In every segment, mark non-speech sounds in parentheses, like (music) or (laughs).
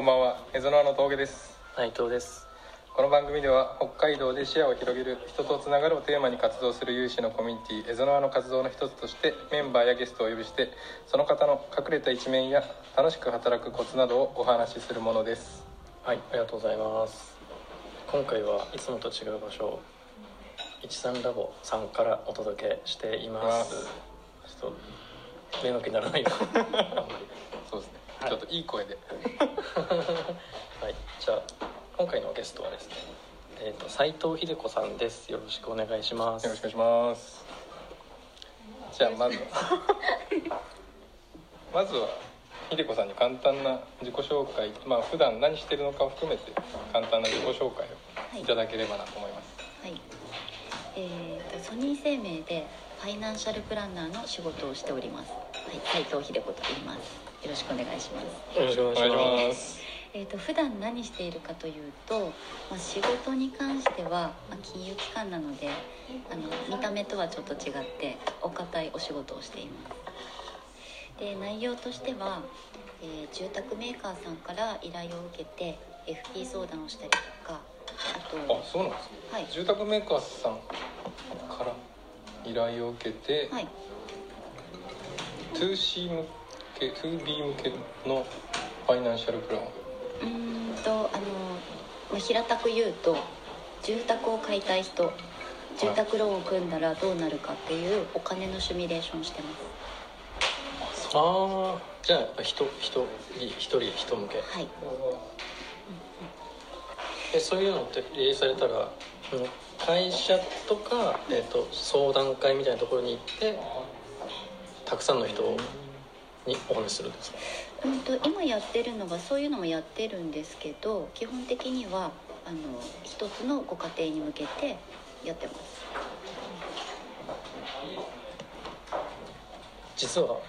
こんばんは、エゾナの峠です。内藤です。この番組では北海道で視野を広げる人とつながるをテーマに活動する有志のコミュニティエゾナワの活動の一つとしてメンバーやゲストをお呼びしてその方の隠れた一面や楽しく働くコツなどをお話しするものです。はいありがとうございます。今回はいつもと違う場所13ラボさんからお届けしています。ちょっと迷惑にならないか (laughs) はいちょっといい声で。(laughs) はいじゃあ今回のゲストはですねえっ、と斉藤秀子さんですよろしくお願いしますよろしくお願いします。じゃあまずは (laughs) まずは秀子さんに簡単な自己紹介、まあ普段何してるのかを含めて簡単な自己紹介をいただければなと思います。はい。えー、とソニー生命でファイナンシャルプランナーの仕事をしております。はい、斉藤秀子と言います。よろしくお願いします。よろしくおお願いします。えー、と普段何しているかというと、まあ、仕事に関しては、まあ、金融機関なのであの見た目とはちょっと違ってお堅いお仕事をしていますで内容としては、えー住宅メーカーさんから依頼を受けて FP 相談をしたりとかあとあ、そうなんですね。はい住宅メーカーさんから依頼を受けて、はい 2C 向け 2B 向けのファイナンシャルプランうーんとあの、まあ、平たく言うと住宅を買いたい人住宅ローンを組んだらどうなるかっていうお金のシミュレーションしてます。ああじゃあやっぱ人人一人人向け。はい。えそういうのってリリースされたらうん会社とか、えー、と相談会みたいなところに行ってたくさんの人にお話しするんですか？うんと今やってるのはそういうのもやってるんですけど基本的にはあの一つのご家庭に向けてやってます。実はは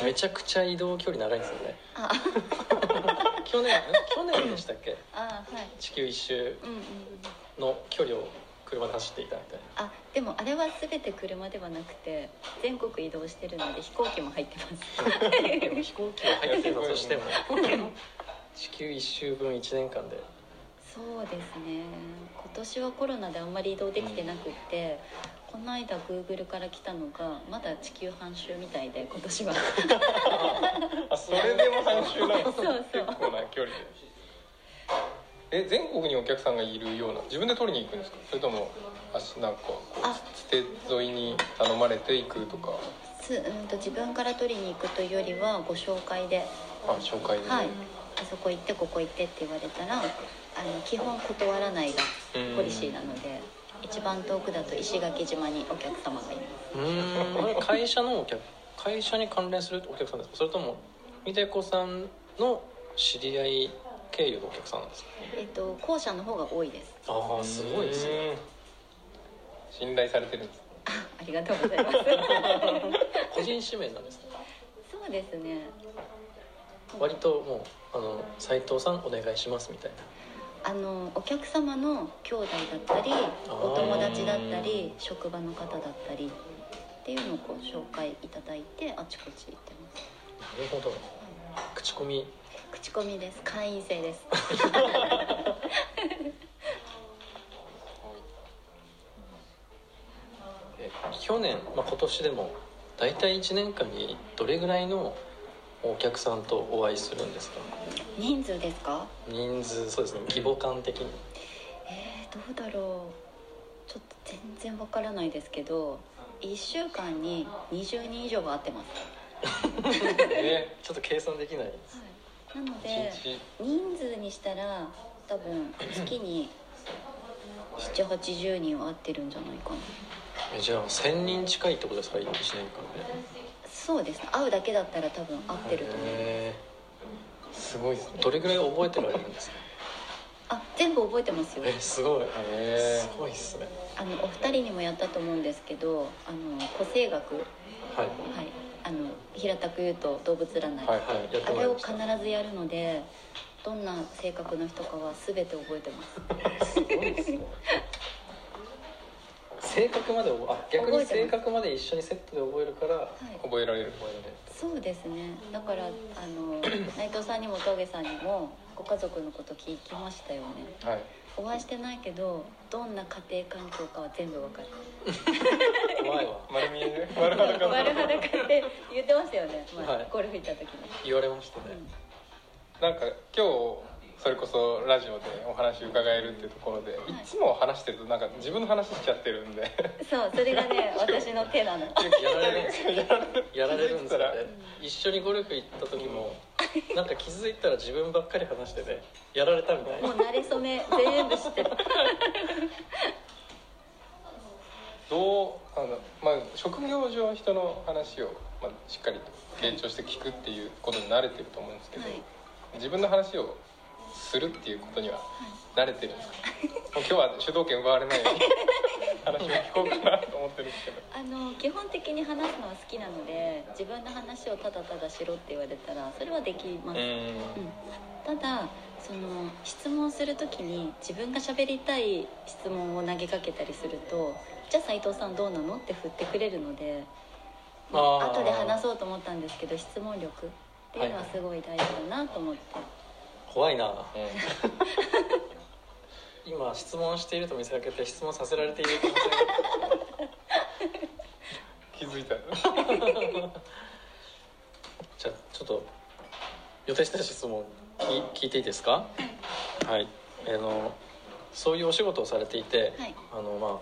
い。めちゃくちゃ移動距離長いんですよね。あ。(laughs) 去年去年でしたっけ？(laughs) あはい。地球一周の距離を車で走っていたみたいな。あでもあれは全て車ではなくて全国移動してるので飛行機も入ってます。で (laughs) も飛行機が入ってたとしても。地球一周分1年間で。そうですね。今年はコロナであんまり移動できてなくってこの間 Google から来たのがまだ地球半周みたいで今年は。(laughs) あそれでも半周なんですそうそう。結構な距離でえ全国にお客さんがいるような自分で取りに行くんですか？それともあしなんかこうあ。捨て沿いに頼まれて行くとか？すうんと自分から取りに行くというよりはご紹介で。あ紹介で、はい。あそこ行ってここ行ってって言われたらあの基本断らないがポリシーなので一番遠くだと石垣島にお客様がいます。うーん会社のお客会社に関連するお客さんですか？それとも秀子さんの知り合い経由のお客さんなんですか？えっと後者の方が多いです。ああすごいですね。うん信頼されてるんですあありがとうございます。(laughs) 個人指名なんですか？そうですね。割ともうあの斉藤さんお願いしますみたいな。あのお客様の兄弟だったりお友達だったり職場の方だったりっていうのをこう紹介いただいてあちこち行ってます。なるほど。口コミ口コミです。会員制です。え去年、まあ、今年でも大体1年間にどれぐらいのお客さんとお会いするんですか？人数ですか？人数そうですね。規模感的に。えー、どうだろう。ちょっと全然わからないですけど1週間に20人以上は会ってます、(laughs) ねちょっと計算できないなので人数にしたら多分月に780人は会ってるんじゃないかな。えじゃあ1000人近いってことですか？1年間で？そうですね。会うだけだったら多分会ってると思うへすごいですね。ーどれぐらい覚えてられるんですか？あ全部覚えてますよ。えすごい。へすごいっすね。あのお二人にもやったと思うんですけどあの個性学。はい。はいあの平たく言うと動物占い、はいはいやってあれを必たずやるのでどんな性格の人かは全て覚えてます。すごいですね。性格まであ逆に性格まで一緒にセットで覚えるからはい。覚えられる覚えられる。そうですね。だからあの内藤さんにも峠さんにもご家族のこと聞きましたよね。はい。お会いしてないけどどんな家庭環境かは全部わかる。怖いわ。(laughs) 丸見えで丸裸丸裸って言ってましたよね、前はい。ゴルフ行った時に、言われましたね、なんか今日それこそラジオでお話伺えるっていうところで、い、つも話してるとなんか自分の話しちゃってるんで。そうそれがね (laughs) 私の手なの。やられる。んですよやられるやられるんですよね。一緒にゴルフ行った時も (laughs) なんか気づいたら自分ばっかり話しててやられたみたい。なもう慣れ初め全部知ってる。(laughs) どうあの、まあ、職業上人の話を、まあ、しっかりと傾聴して聞くっていうことに慣れてると思うんですけど、はい。自分の話をするっていうことには慣れてるんですか、(laughs) もう今日は主導権奪われないように話を聞こうかなと思ってるんですけど。あの基本的に話すのは好きなので自分の話をただただしろって言われたらそれはできます、うん。ん。ただその質問する時に自分が喋りたい質問を投げかけたりすると「じゃあ斉藤さんどうなの?」って振ってくれるのであー。後で話そうと思ったんですけど質問力っていうのはすごい大事だなと思って、怖いな (laughs) 今質問していると見せかけて質問させられている可能性が気づいた。(laughs) じゃあちょっと予定した質問聞聞いていいですか？はい。あのそういうお仕事をされていて、はい。あのまあ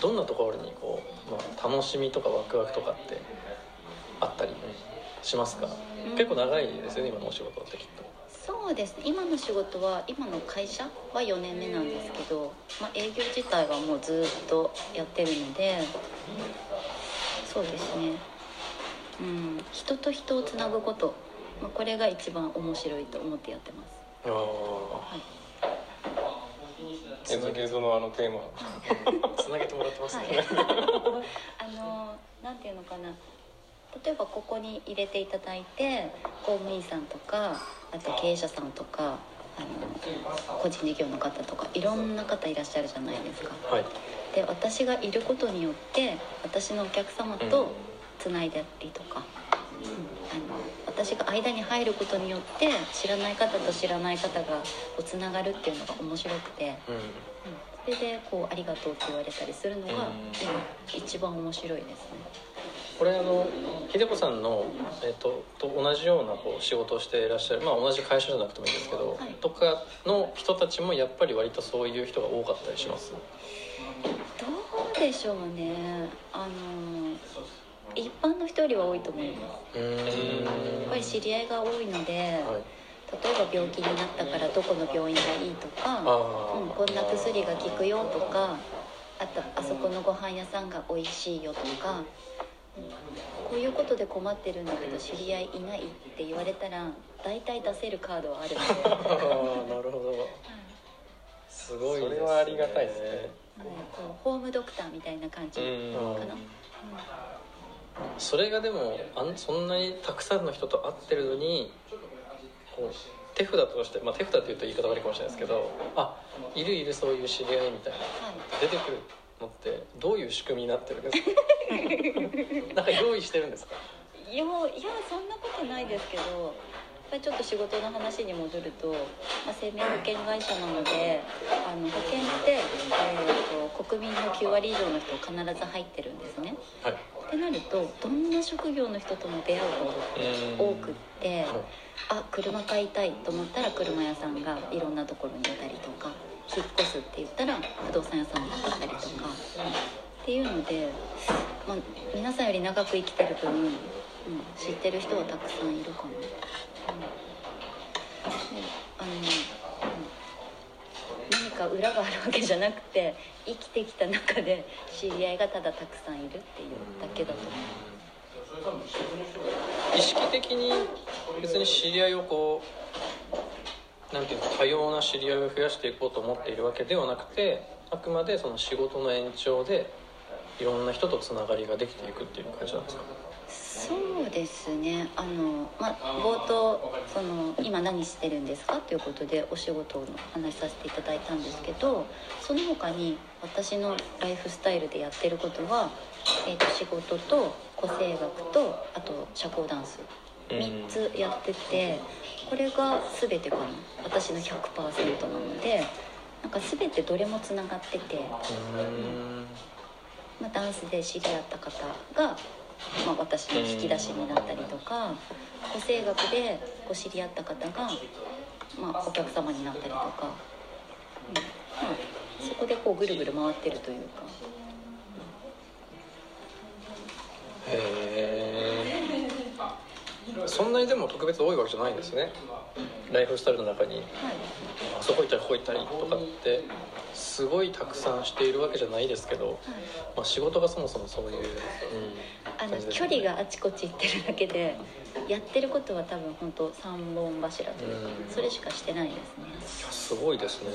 どんなところにこう、まあ、楽しみとかワクワクとかってあったりしますか、うん。結構長いですよね今のお仕事ってきっとそうですね。今の仕事は今の会社は4年目なんですけど、まあ、営業自体はもうずっとやってるのでそうですね。うん。人と人をつなぐこと、まあ、これが一番面白いと思ってやってます。あー。映像映像のあのテーマ。(laughs) つなげてもらってますね、はい。あのなんていうのかな例えばここに入れていただいて公務員さんとかあと経営者さんとかあの個人事業の方とかいろんな方いらっしゃるじゃないですか。はい。で私がいることによって私のお客様とつないだりとか、うんあの私が間に入ることによって知らない方と知らない方がこうつながるっていうのが面白くて、うん。うん。それでこう「ありがとう」って言われたりするのがうん。今一番面白いですね。これあの秀子さんの、えっとと同じようなこう仕事をしていらっしゃる、まあ、同じ会社じゃなくてもいいんですけど、はい。とかの人たちもやっぱり割とそういう人が多かったりします。どうでしょうね。あの一般の人よりは多いと思います。やっぱり知り合いが多いので、はい。例えば病気になったからどこの病院がいいとか、あうん、こんな薬が効くよとかあとあそこのご飯屋さんが美味しいよとか、うんこういうことで困ってるんだけど知り合いいないって言われたら大体出せるカードはあるので、(laughs) なるほど。すごいです、ね、それはありがたいですね。はいこうホームドクターみたいな感じ、うん。かな、それがでもあんそんなにたくさんの人と会ってるのにこう手札として、まあ、手札って言うと言い方悪いかもしれないですけどあいるいるそういう知り合いみたいなはい。出てくるのってどういう仕組みになってるんですか？(laughs) なんか用意してるんですか？いやいやそんなことないですけどやっぱりちょっと仕事の話に戻ると、まあ、生命保険会社なのであの保険って、えー、と国民の9割以上の人必ず入ってるんですね。はい。ってなるとどんな職業の人とも出会うことって多くってあ車買いたいと思ったら車屋さんがいろんなところにいたりとか引っ越すって言ったら不動産屋さんだったりとかっていうので、まあ、皆さんより長く生きてる分、うん、知ってる人はたくさんいるかな。うんあのうん何か裏があるわけじゃなくて生きてきた中で知り合いがただたくさんいるっていうだけだと思う。意識的に別に知り合いをこうなんていうか多様な知り合いを増やしていこうと思っているわけではなくてあくまでその仕事の延長でいろんな人とつながりができていくっていう感じなんですか？そうですね。あの、まあ、冒頭その今何してるんですか？ということでお仕事の話させていただいたんですけどその他に私のライフスタイルでやってることは、えー、と仕事と個性学とあと社交ダンス。3つやっててこれが全てかな。私の100%なのでなんか全てどれもつながってて、うん。まあ、ダンスで知り合った方が、まあ、私の引き出しになったりとか個性学でこう知り合った方が、まあ、お客様になったりとか、うん。まあ、そこでこうぐるぐる回ってるというか。へえそんなにでも特別多いわけじゃないんですね。ライフスタイルの中に。はい。あそこ行ったりここ行ったりとかってすごいたくさんしているわけじゃないですけど、まあ、仕事がそもそもそういう、うん、あの距離があちこち行ってるだけでやってることは多分本当三本柱というかうん。それしかしてないですね。いやすごいですね。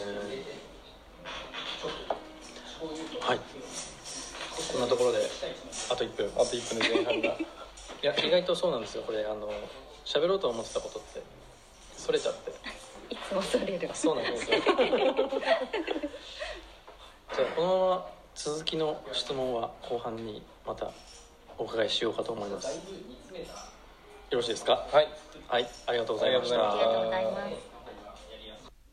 はい。こんなところであと1分。あと1分で前半が (laughs) 意外とそうなんですよこれあの喋ろうと思ってたことって。それちゃって。いつもそれる。そうなんですよ。(laughs) じゃあこのまま続きの質問は後半にまたお伺いしようかと思います。よろしいですか？はい。はいありがとうございました。ありがとうございまありがとうございます